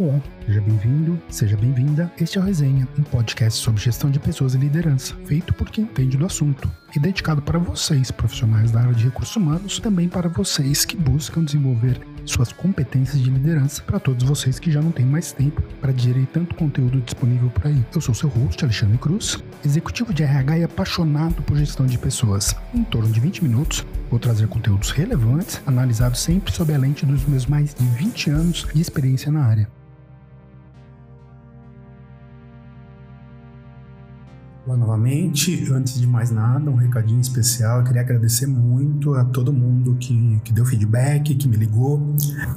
Olá, seja bem-vindo, seja bem-vinda. Este é o Resenha, um podcast sobre gestão de pessoas e liderança, feito por quem entende do assunto e dedicado para vocês, profissionais da área de recursos humanos, também para vocês que buscam desenvolver suas competências de liderança, para todos vocês que já não têm mais tempo para digerir tanto conteúdo disponível por aí. Eu sou seu host, Alexandre Cruz, executivo de RH e apaixonado por gestão de pessoas. Em torno de 20 minutos, vou trazer conteúdos relevantes, analisados sempre sob a lente dos meus mais de 20 anos de experiência na área. Olá novamente. Antes de mais nada, um recadinho especial. Eu queria agradecer muito a todo mundo que, que deu feedback, que me ligou,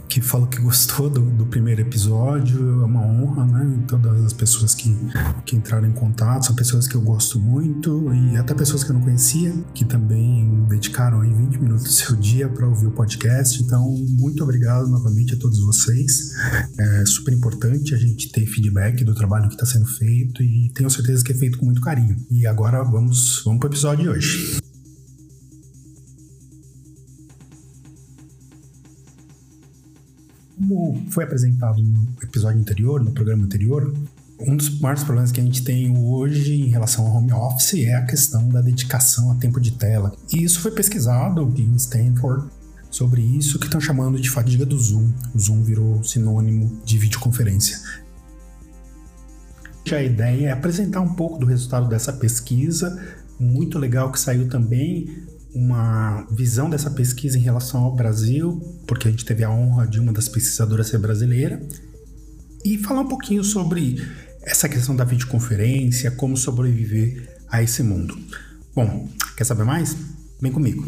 que falou que gostou do, do primeiro episódio. É uma honra, né? Todas as pessoas que, que entraram em contato são pessoas que eu gosto muito e até pessoas que eu não conhecia, que também dedicaram aí 20 minutos do seu dia para ouvir o podcast. Então, muito obrigado novamente a todos vocês. É super importante a gente ter feedback do trabalho que está sendo feito e tenho certeza que é feito com muito carinho carinho. E agora vamos, vamos para o episódio de hoje. Como foi apresentado no episódio anterior, no programa anterior, um dos maiores problemas que a gente tem hoje em relação ao home office é a questão da dedicação a tempo de tela. E isso foi pesquisado em Stanford sobre isso que estão chamando de fadiga do Zoom. O Zoom virou sinônimo de videoconferência. A ideia é apresentar um pouco do resultado dessa pesquisa, muito legal que saiu também uma visão dessa pesquisa em relação ao Brasil, porque a gente teve a honra de uma das pesquisadoras ser brasileira, e falar um pouquinho sobre essa questão da videoconferência, como sobreviver a esse mundo. Bom, quer saber mais? Vem comigo.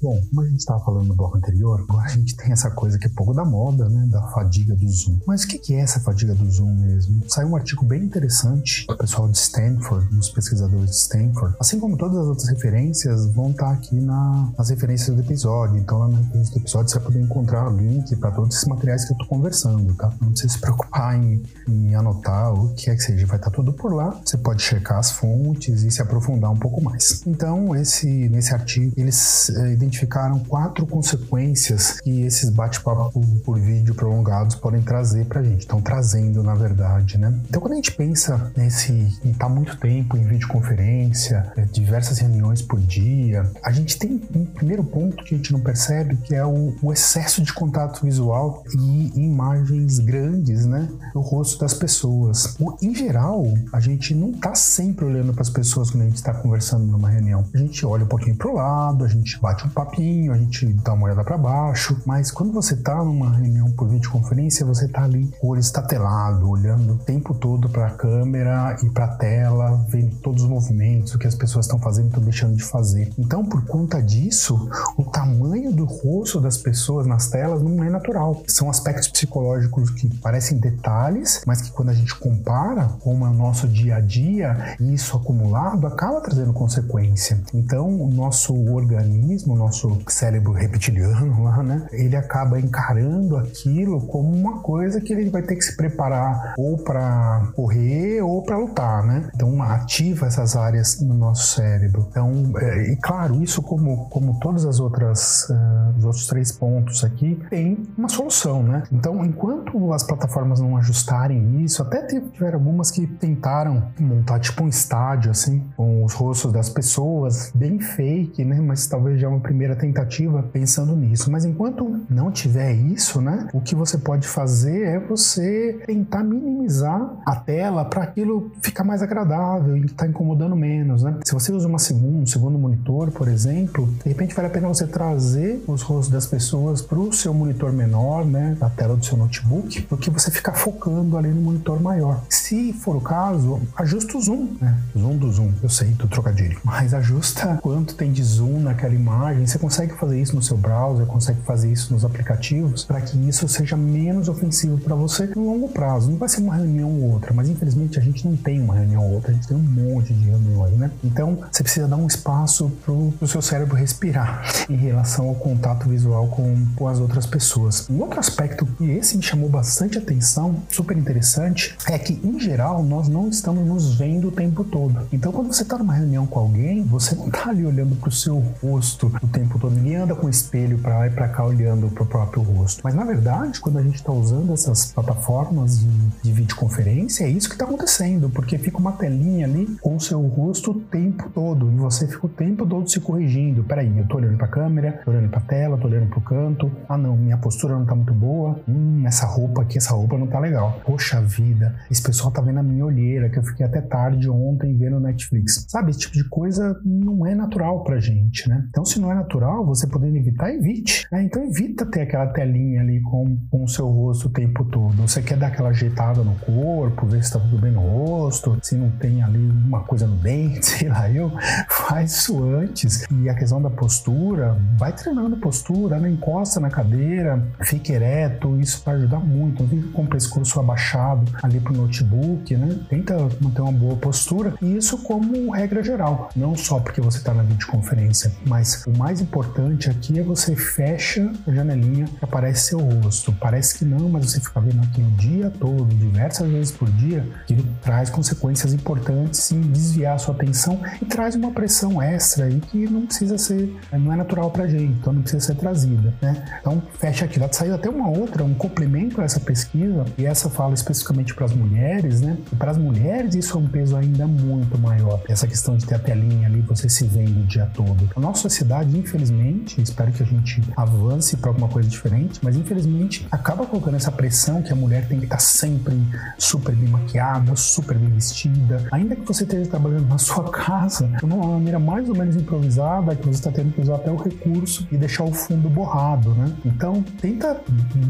Bom, como a gente estava falando no bloco anterior, agora a gente tem essa coisa que é pouco da moda, né? Da fadiga do Zoom. Mas o que é essa fadiga do Zoom mesmo? Saiu um artigo bem interessante do pessoal de Stanford, dos pesquisadores de Stanford. Assim como todas as outras referências, vão estar tá aqui na, nas referências do episódio. Então, lá na referência do episódio, você vai poder encontrar o link para todos esses materiais que eu estou conversando, tá? Não precisa se preocupar em, em anotar o que é que seja. Vai estar tá tudo por lá. Você pode checar as fontes e se aprofundar um pouco mais. Então, esse, nesse artigo, eles é, identificaram quatro consequências que esses bate-papos por vídeo prolongados podem trazer para a gente. Estão trazendo, na verdade, né? Então, quando a gente pensa nesse em estar tá muito tempo em videoconferência, é, diversas reuniões por dia, a gente tem um primeiro ponto que a gente não percebe, que é o, o excesso de contato visual e imagens grandes, né, no rosto das pessoas. O, em geral, a gente não está sempre olhando para as pessoas quando a gente está conversando numa reunião. A gente olha um pouquinho para o lado, a gente bate um papinho, a gente dá uma olhada para baixo, mas quando você tá numa reunião por videoconferência, você tá ali o olho estatelado, olhando o tempo todo para a câmera e para a tela, vendo todos os movimentos, o que as pessoas estão fazendo estão deixando de fazer. Então, por conta disso, o tamanho do rosto das pessoas nas telas não é natural. São aspectos psicológicos que parecem detalhes, mas que quando a gente compara com o nosso dia a dia, isso acumulado acaba trazendo consequência. Então, o nosso organismo, o nosso cérebro reptiliano lá, né? Ele acaba encarando aquilo como uma coisa que ele vai ter que se preparar ou para correr ou para lutar, né? Então ativa essas áreas no nosso cérebro. Então, é, e claro, isso como como todas as outras uh, os outros três pontos aqui tem uma solução, né? Então, enquanto as plataformas não ajustarem isso, até tiveram algumas que tentaram montar tipo um estádio assim, com os rostos das pessoas, bem fake, né? Mas talvez já uma primeira tentativa pensando nisso. Mas enquanto não tiver isso, né, o que você pode fazer é você tentar minimizar a tela para aquilo ficar mais agradável e estar tá incomodando menos, né? Se você usa uma segunda, um segundo monitor, por exemplo, de repente vale a pena você trazer os rostos das pessoas para o seu monitor menor, né, na tela do seu notebook, porque você fica focando ali no monitor maior. Se for o caso, ajusta o zoom, né? Zoom do zoom, eu sei do trocadilho, mas ajusta quanto tem de zoom naquela imagem, você consegue fazer isso no seu browser, consegue fazer isso nos aplicativos, para que isso seja menos ofensivo para você no longo prazo. Não vai ser uma reunião ou outra, mas infelizmente a gente não tem uma reunião ou outra, a gente tem um monte de reuniões, né? Então você precisa dar um espaço para o seu cérebro respirar em relação ao contato visual com, com as outras pessoas. Um outro aspecto, e esse me chamou bastante atenção, super interessante, é que em geral, nós não estamos nos vendo o tempo todo. Então, quando você está numa reunião com alguém, você não está ali olhando para o seu rosto o tempo todo. Ninguém anda com espelho para lá e para cá olhando para o próprio rosto. Mas, na verdade, quando a gente está usando essas plataformas de, de videoconferência, é isso que está acontecendo, porque fica uma telinha ali com o seu rosto o tempo todo e você fica o tempo todo se corrigindo. Peraí, eu tô olhando para a câmera, tô olhando para a tela, tô olhando para o canto. Ah, não, minha postura não está muito boa. Hum, essa roupa aqui, essa roupa não tá legal. Poxa vida, esse pessoal tá vendo a minha olheira, que eu fiquei até tarde ontem vendo Netflix. Sabe, esse tipo de coisa não é natural pra gente, né? Então, se não é natural, você podendo evitar, evite. Né? Então, evita ter aquela telinha ali com, com o seu rosto o tempo todo. Você quer dar aquela ajeitada no corpo, ver se tá tudo bem no rosto, se não tem ali uma coisa no dente, sei lá, eu, faz isso antes. E a questão da postura, vai treinando a postura, né? encosta na cadeira, fique ereto, isso vai ajudar muito. Não fica com o pescoço abaixado ali pro notebook, né? Tenta manter uma boa postura. E isso como regra geral, não só porque você está na videoconferência, mas o mais importante aqui é você fecha a janelinha que aparece seu rosto. Parece que não, mas você fica vendo aqui o dia todo, diversas vezes por dia, que traz consequências importantes em desviar a sua atenção e traz uma pressão extra aí que não precisa ser, não é natural pra gente, então não precisa ser trazida, né? Então fecha aqui. Lá saiu até uma outra, um complemento a essa pesquisa, e essa fala especificamente para as mulheres, né? E para as mulheres isso é um peso ainda muito maior. Essa questão de ter a telinha ali, você se vendo o dia todo. A nossa sociedade, infelizmente, espero que a gente avance para alguma coisa diferente, mas infelizmente acaba colocando essa pressão que a mulher tem que estar tá sempre super bem maquiada, super bem vestida, ainda que você esteja trabalhando na sua casa, de uma maneira mais ou menos improvisada, que você está tendo que usar até o recurso e deixar o fundo borrado, né? Então, tenta,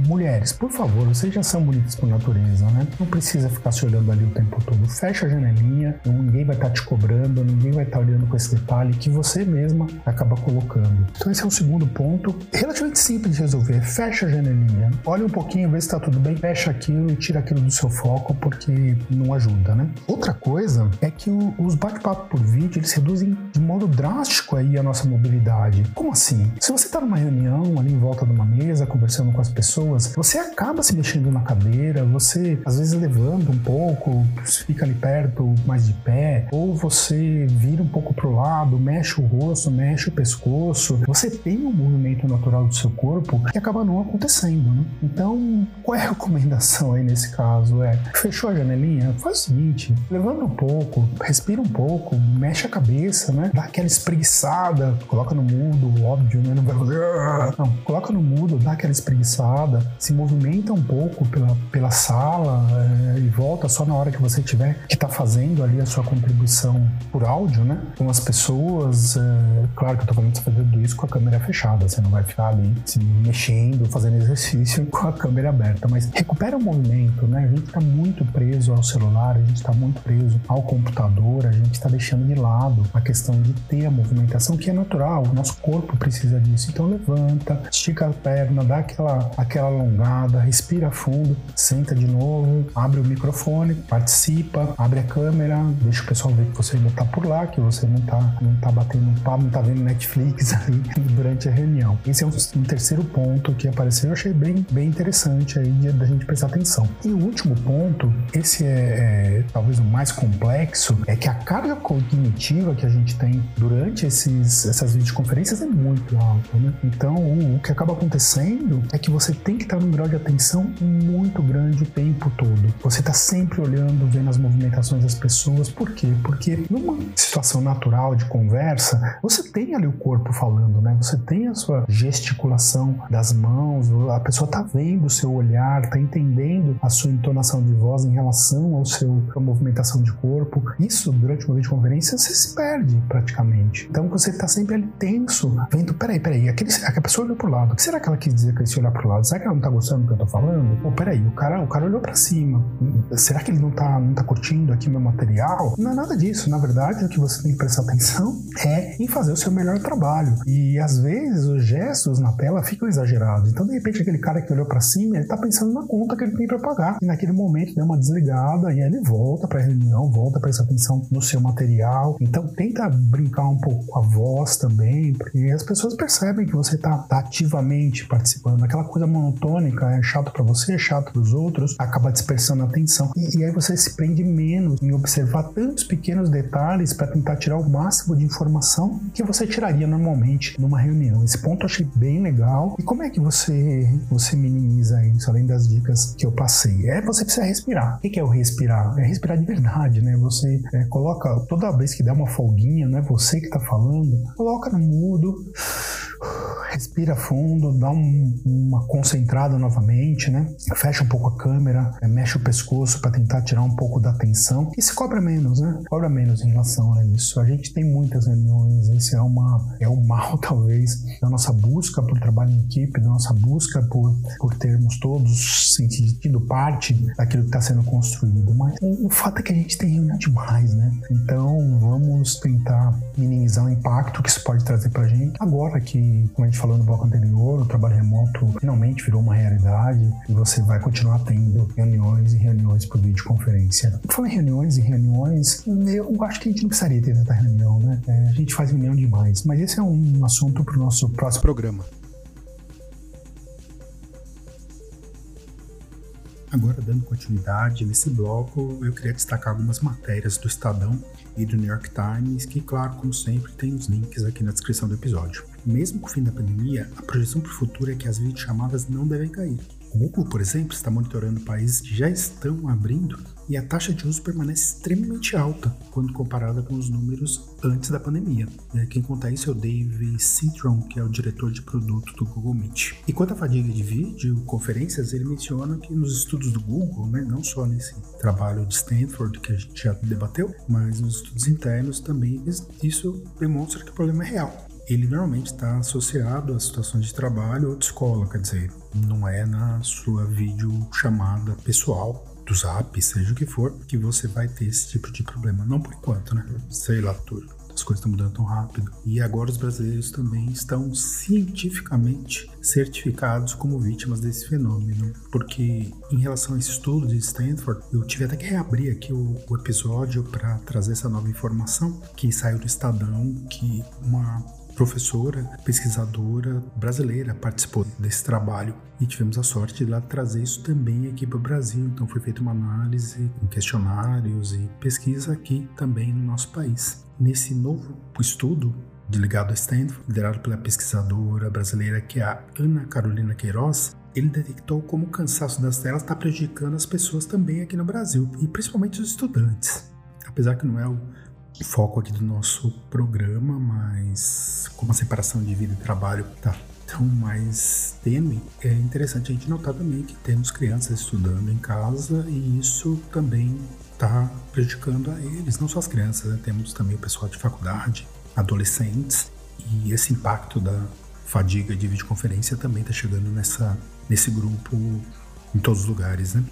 mulheres, por favor, vocês já são bonitas por natureza, né? Não precisa ficar se olhando ali o tempo todo. Fecha a janelinha, ninguém vai estar tá te cobrando, ninguém vai estar tá olhando com esse detalhe que você mesma acaba colocando. Então, esse é o segundo ponto. Relativamente simples de resolver. Fecha a janelinha, olha um pouquinho, vê se está tudo bem, fecha aquilo e tira aquilo do seu foco, porque não ajuda, né? Outra coisa é que o, os bate-papo por vídeo eles reduzem de modo drástico aí a nossa mobilidade. Como assim? Se você está numa reunião ali em volta de uma mesa, conversando com as pessoas, você acaba se mexendo na cadeira, você às vezes levanta um pouco, fica ali perto mais de pé, ou você vira um pouco pro lado, mexe o rosto, mexe o pescoço. Você tem um movimento natural do seu corpo que acaba não acontecendo, né? Então, qual é a recomendação aí nesse caso? É, fechou a janelinha? Faz o seguinte, levanta um pouco, respira um pouco, mexe a cabeça, né? Dá aquela espreguiçada, coloca no mudo, óbvio, né? Não vai fazer... Não, coloca no mudo, dá aquela espreguiçada, se movimenta um pouco pela, pela sala é, e volta só na hora que você tiver que tá fazendo ali a sua contribuição por áudio, né? Com as pessoas. É, claro que eu tô falando fazer tudo isso com a câmera fechada, você não vai ficar ali se mexendo, fazendo exercício com a câmera aberta, mas recupera o movimento, né? A gente tá muito preso ao celular, a gente tá muito preso ao computador, a gente tá deixando de lado a questão de ter a movimentação que é natural, o nosso corpo precisa disso. Então levanta, estica a perna, dá aquela, aquela alongada, respira fundo, senta de novo, abre o microfone, participa, abre a câmera, deixa o pessoal ver que você ainda tá por lá, que você não tá, não tá batendo um papo, não tá vendo Netflix ali durante a reunião. Esse é um, um terceiro ponto que apareceu, eu achei bem, bem interessante aí da gente prestar atenção. E o último ponto, esse é, é talvez o mais complexo, é que a carga cognitiva que a gente tem durante esses, essas videoconferências é muito alta, né? Então, o, o que acaba acontecendo é que você tem que estar num grau de atenção muito grande o tempo todo. Você está sempre olhando, vendo as movimentações das pessoas. Por quê? Porque numa situação natural de conversa, você tem ali o corpo falando, né? Você tem a sua gesticulação das mãos, a pessoa está vendo o seu olhar, está entendendo a sua entonação de voz em relação ao seu a movimentação de corpo. Isso durante uma videoconferência você se perde praticamente. Então você está sempre ali tenso, vendo, peraí, peraí, aquele, aquela pessoa olhou pro lado. O que será que ela quis dizer com esse olhar pro lado? Será que ela não tá gostando do que eu tô falando? Pô, peraí, o cara, o cara olhou para cima. Será que ele não tá, não tá curtindo aqui meu material? Não é nada disso. Na verdade, o que você tem que prestar atenção é em fazer o seu melhor trabalho. E às vezes os gestos na tela ficam exagerados. Então, de repente, aquele cara que olhou para cima, ele tá pensando na conta que ele tem para pagar. E naquele momento deu uma desligada e aí ele volta para a reunião, volta a prestar atenção no seu material. Então, tenta brincar um pouco com a voz também, porque as pessoas percebem que você tá, tá ativamente participando. Aquela coisa monotônica é chato para você, é chato para os outros, acaba dispersando a atenção. E, e aí você se prende menos em observar tantos pequenos detalhes para tentar tirar o máximo de informação que você tiraria normalmente numa reunião. Esse ponto eu achei bem legal. E como é que você, você minimiza isso, além das dicas que eu passei? É você precisa respirar. O que é o respirar? É respirar de verdade, né? Você é, coloca, toda vez que dá uma folguinha, não é você que está falando, coloca no mudo respira fundo, dá um, uma concentrada novamente, né? Fecha um pouco a câmera, é, mexe o pescoço para tentar tirar um pouco da tensão e se cobra menos, né? Cobra menos em relação a isso. A gente tem muitas reuniões, esse é uma é um mal talvez da nossa busca por trabalho em equipe, da nossa busca por por termos todos sentido parte daquilo que está sendo construído. Mas o, o fato é que a gente tem reunião demais, né? Então vamos tentar minimizar o impacto que isso pode trazer para a gente. Agora que, como a gente falou no bloco anterior, o trabalho remoto finalmente virou uma realidade e você vai continuar tendo reuniões e reuniões por videoconferência. Falando em reuniões e reuniões, eu acho que a gente não precisaria ter tanta reunião, né? É, a gente faz reunião demais, mas esse é um assunto para o nosso próximo programa. Agora, dando continuidade nesse bloco, eu queria destacar algumas matérias do Estadão e do New York Times, que, claro, como sempre, tem os links aqui na descrição do episódio. Mesmo com o fim da pandemia, a projeção para o futuro é que as videochamadas não devem cair. O Google, por exemplo, está monitorando países que já estão abrindo e a taxa de uso permanece extremamente alta quando comparada com os números antes da pandemia. É, quem conta isso é o Dave Citron, que é o diretor de produto do Google Meet. E quanto à fadiga de vídeo, conferências, ele menciona que nos estudos do Google, né, não só nesse trabalho de Stanford que a gente já debateu, mas nos estudos internos também, isso demonstra que o problema é real ele normalmente está associado a situações de trabalho ou de escola, quer dizer, não é na sua videochamada pessoal do Zap, seja o que for, que você vai ter esse tipo de problema. Não por enquanto, né? Sei lá, tudo. As coisas estão mudando tão rápido. E agora os brasileiros também estão cientificamente certificados como vítimas desse fenômeno. Porque, em relação a esse estudo de Stanford, eu tive até que reabrir aqui o, o episódio para trazer essa nova informação que saiu do Estadão, que uma professora, pesquisadora brasileira participou desse trabalho e tivemos a sorte de lá trazer isso também aqui para o Brasil. Então foi feita uma análise com questionários e pesquisa aqui também no nosso país. Nesse novo estudo ligado a Stanford, liderado pela pesquisadora brasileira que é a Ana Carolina Queiroz, ele detectou como o cansaço das telas está prejudicando as pessoas também aqui no Brasil, e principalmente os estudantes. Apesar que não é o foco aqui do nosso programa, mas como a separação de vida e trabalho está tão mais tênue, é interessante a gente notar também que temos crianças estudando em casa e isso também está prejudicando a eles, não só as crianças, né? temos também o pessoal de faculdade, adolescentes, e esse impacto da fadiga de videoconferência também está chegando nessa, nesse grupo em todos os lugares. Né?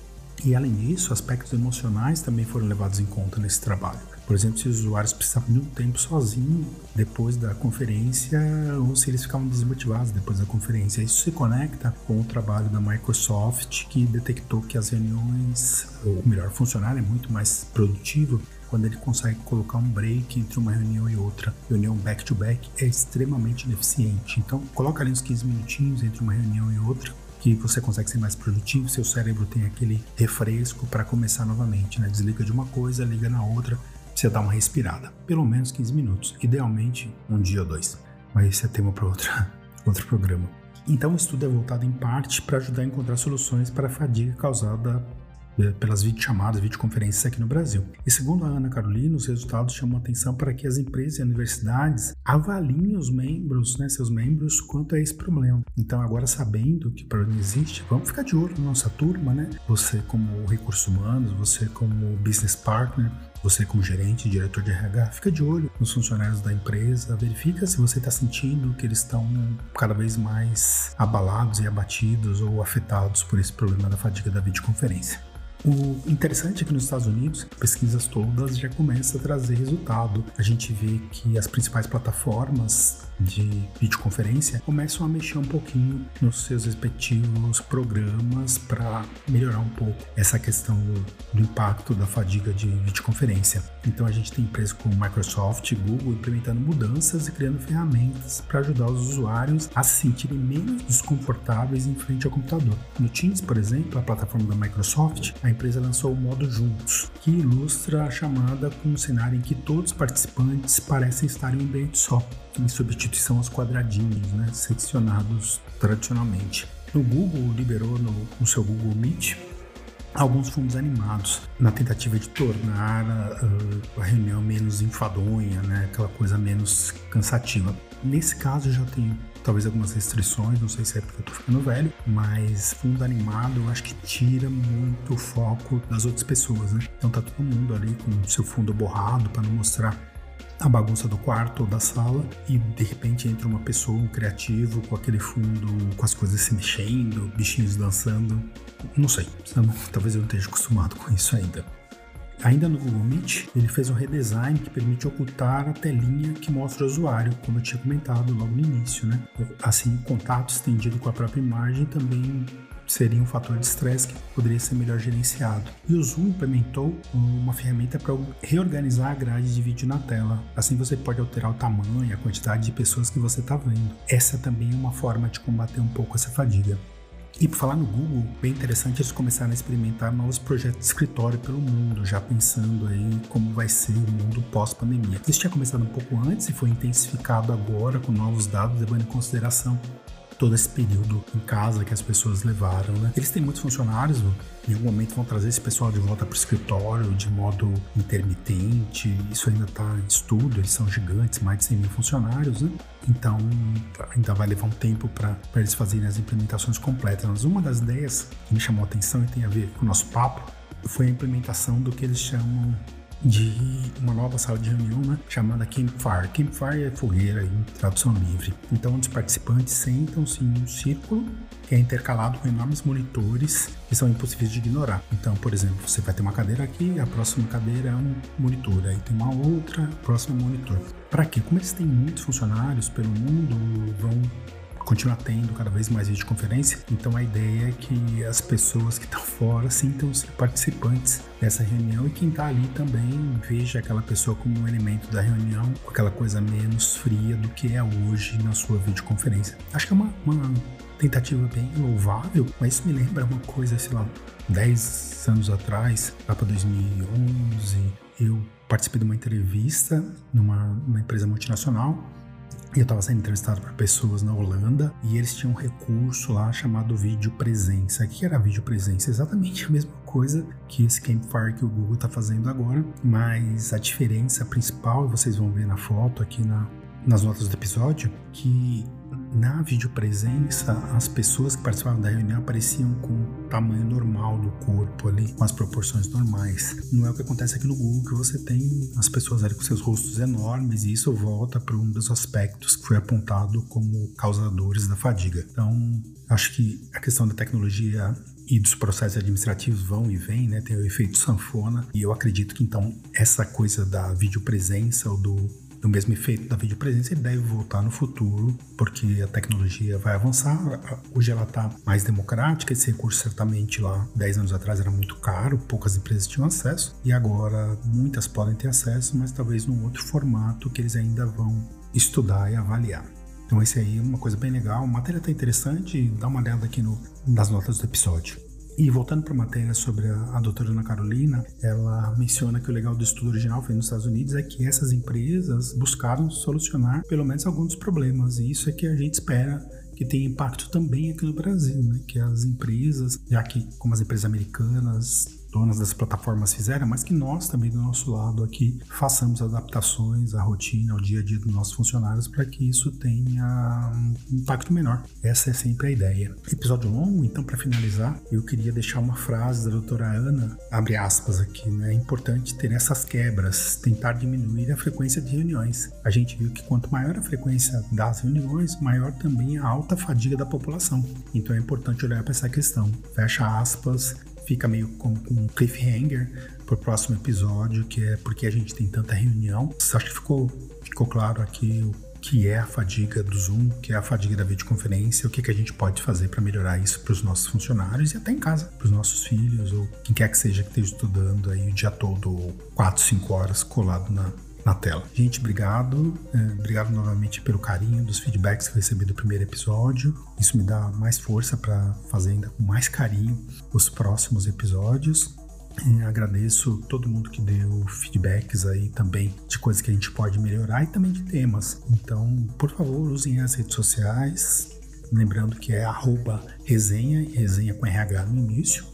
E além disso, aspectos emocionais também foram levados em conta nesse trabalho. Por exemplo, se os usuários precisavam de um tempo sozinho depois da conferência ou se eles ficavam desmotivados depois da conferência. Isso se conecta com o trabalho da Microsoft que detectou que as reuniões, ou melhor, funcionário é muito mais produtivo quando ele consegue colocar um break entre uma reunião e outra. Reunião back-to-back -back é extremamente ineficiente. Então, coloca ali uns 15 minutinhos entre uma reunião e outra que você consegue ser mais produtivo, seu cérebro tem aquele refresco para começar novamente, né? Desliga de uma coisa, liga na outra precisa dar uma respirada, pelo menos 15 minutos, idealmente um dia ou dois. Mas esse é tema para outro programa. Então, o estudo é voltado em parte para ajudar a encontrar soluções para a fadiga causada pelas videochamadas, videoconferências aqui no Brasil. E segundo a Ana Carolina, os resultados chamam atenção para que as empresas e universidades avaliem os membros, né, seus membros, quanto a esse problema. Então, agora sabendo que o problema existe, vamos ficar de olho na nossa turma, né? Você como recursos humanos, você como business partner, você como gerente, diretor de RH, fica de olho nos funcionários da empresa, verifica se você está sentindo que eles estão cada vez mais abalados e abatidos ou afetados por esse problema da fadiga da videoconferência. O interessante é que nos Estados Unidos, pesquisas todas já começam a trazer resultado. A gente vê que as principais plataformas de videoconferência começam a mexer um pouquinho nos seus respectivos programas para melhorar um pouco essa questão do impacto da fadiga de videoconferência. Então a gente tem empresas como Microsoft e Google implementando mudanças e criando ferramentas para ajudar os usuários a se sentirem menos desconfortáveis em frente ao computador. No Teams, por exemplo, a plataforma da Microsoft, a empresa lançou o modo Juntos, que ilustra a chamada com um cenário em que todos os participantes parecem estar em um ambiente só, em substituição aos quadradinhos, né, seccionados tradicionalmente. O Google liberou no, no seu Google Meet alguns fundos animados na tentativa de tornar uh, a reunião menos enfadonha, né? aquela coisa menos cansativa. Nesse caso, já tenho talvez algumas restrições, não sei se é porque eu tô ficando velho, mas fundo animado eu acho que tira muito o foco das outras pessoas, né? Então tá todo mundo ali com seu fundo borrado para não mostrar a bagunça do quarto ou da sala e de repente entra uma pessoa, um criativo, com aquele fundo, com as coisas se mexendo, bichinhos dançando. Não sei, talvez eu não esteja acostumado com isso ainda. Ainda no Google Meet, ele fez um redesign que permite ocultar a telinha que mostra o usuário, como eu tinha comentado logo no início, né? Assim, o contato estendido com a própria imagem também seria um fator de estresse que poderia ser melhor gerenciado. E o Zoom implementou uma ferramenta para reorganizar a grade de vídeo na tela. Assim você pode alterar o tamanho, a quantidade de pessoas que você está vendo. Essa também é uma forma de combater um pouco essa fadiga. E por falar no Google, bem interessante eles começaram a experimentar novos projetos de escritório pelo mundo, já pensando aí como vai ser o mundo pós-pandemia. Isso tinha começado um pouco antes e foi intensificado agora com novos dados levando em consideração todo esse período em casa que as pessoas levaram, né? Eles têm muitos funcionários, em algum momento vão trazer esse pessoal de volta para o escritório de modo intermitente, isso ainda está em estudo, eles são gigantes, mais de 100 mil funcionários, né? Então ainda vai levar um tempo para eles fazerem as implementações completas. Mas uma das ideias que me chamou a atenção e tem a ver com o nosso papo foi a implementação do que eles chamam de uma nova sala de reunião né, chamada Campfire. Campfire é fogueira em tradução livre. Então, os participantes sentam-se em um círculo que é intercalado com enormes monitores que são impossíveis de ignorar. Então, por exemplo, você vai ter uma cadeira aqui, a próxima cadeira é um monitor, aí tem uma outra, próximo monitor. Para quê? Como eles têm muitos funcionários pelo mundo, vão continuar tendo cada vez mais videoconferência. Então a ideia é que as pessoas que estão fora sintam-se participantes dessa reunião e quem está ali também veja aquela pessoa como um elemento da reunião, aquela coisa menos fria do que é hoje na sua videoconferência. Acho que é uma, uma tentativa bem louvável, mas isso me lembra uma coisa, sei lá, 10 anos atrás, lá para 2011, eu participei de uma entrevista numa, numa empresa multinacional eu estava sendo entrevistado por pessoas na Holanda e eles tinham um recurso lá chamado vídeo presença. O que era vídeo presença? Exatamente a mesma coisa que esse Campfire que o Google está fazendo agora, mas a diferença principal, vocês vão ver na foto aqui na, nas notas do episódio, que na videopresença, as pessoas que participavam da reunião apareciam com o tamanho normal do corpo ali, com as proporções normais. Não é o que acontece aqui no Google, que você tem as pessoas ali com seus rostos enormes, e isso volta para um dos aspectos que foi apontado como causadores da fadiga. Então, acho que a questão da tecnologia e dos processos administrativos vão e vêm, né? Tem o efeito sanfona. E eu acredito que então essa coisa da videopresença ou do o mesmo efeito da videopresença ele deve voltar no futuro, porque a tecnologia vai avançar. Hoje ela está mais democrática, esse recurso certamente lá 10 anos atrás era muito caro, poucas empresas tinham acesso, e agora muitas podem ter acesso, mas talvez num outro formato que eles ainda vão estudar e avaliar. Então esse aí é uma coisa bem legal, a matéria está interessante, dá uma olhada aqui no, nas notas do episódio. E voltando para a matéria sobre a, a doutora Ana Carolina, ela menciona que o legal do estudo original foi nos Estados Unidos é que essas empresas buscaram solucionar pelo menos alguns problemas, e isso é que a gente espera que tenha impacto também aqui no Brasil, né? Que as empresas, já que como as empresas americanas donas das plataformas fizeram, mas que nós também do nosso lado aqui façamos adaptações à rotina, ao dia a dia dos nossos funcionários para que isso tenha um impacto menor. Essa é sempre a ideia. Episódio longo, então para finalizar, eu queria deixar uma frase da doutora Ana, abre aspas aqui, né? É importante ter essas quebras, tentar diminuir a frequência de reuniões. A gente viu que quanto maior a frequência das reuniões, maior também a alta fadiga da população. Então é importante olhar para essa questão. Fecha aspas, fica meio como um cliffhanger pro próximo episódio, que é porque a gente tem tanta reunião. Acho que ficou, ficou claro aqui o que é a fadiga do Zoom, que é a fadiga da videoconferência, o que, que a gente pode fazer para melhorar isso para os nossos funcionários e até em casa, para os nossos filhos ou quem quer que seja que esteja estudando aí o dia todo, 4, 5 horas colado na, na tela. Gente, obrigado. É, obrigado novamente pelo carinho dos feedbacks que eu recebi do primeiro episódio. Isso me dá mais força para fazer ainda com mais carinho os próximos episódios. E agradeço todo mundo que deu feedbacks aí também de coisas que a gente pode melhorar e também de temas. Então, por favor, usem as redes sociais. Lembrando que é arroba resenha, resenha com RH no início.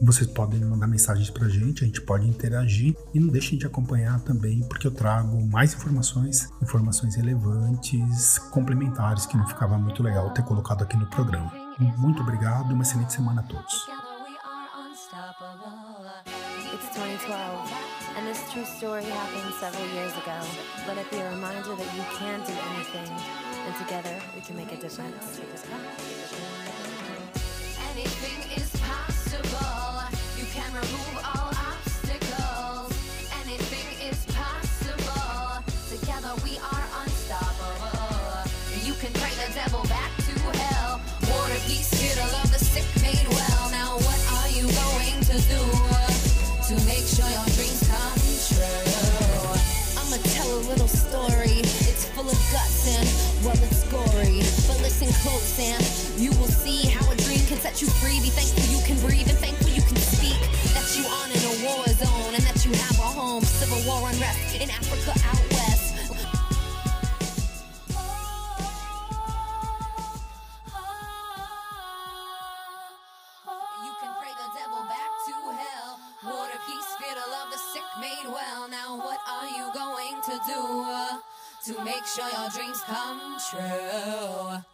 Vocês podem mandar mensagens pra gente, a gente pode interagir e não deixem de acompanhar também, porque eu trago mais informações, informações relevantes, complementares, que não ficava muito legal ter colocado aqui no programa. Muito obrigado uma excelente semana a todos. It's 2012, and this true story happened several years ago. Let it be a reminder that you can do anything, and together we can make a difference. And well, it's gory. But listen close and you will see how a dream can set you free. Be thankful you can breathe and thankful you can speak. That you on in a war zone and that you have a home. Civil war unrest in Africa out west. You can pray the devil back to peace, love, the sick made well. Now what are you going to do to make sure your dreams come true?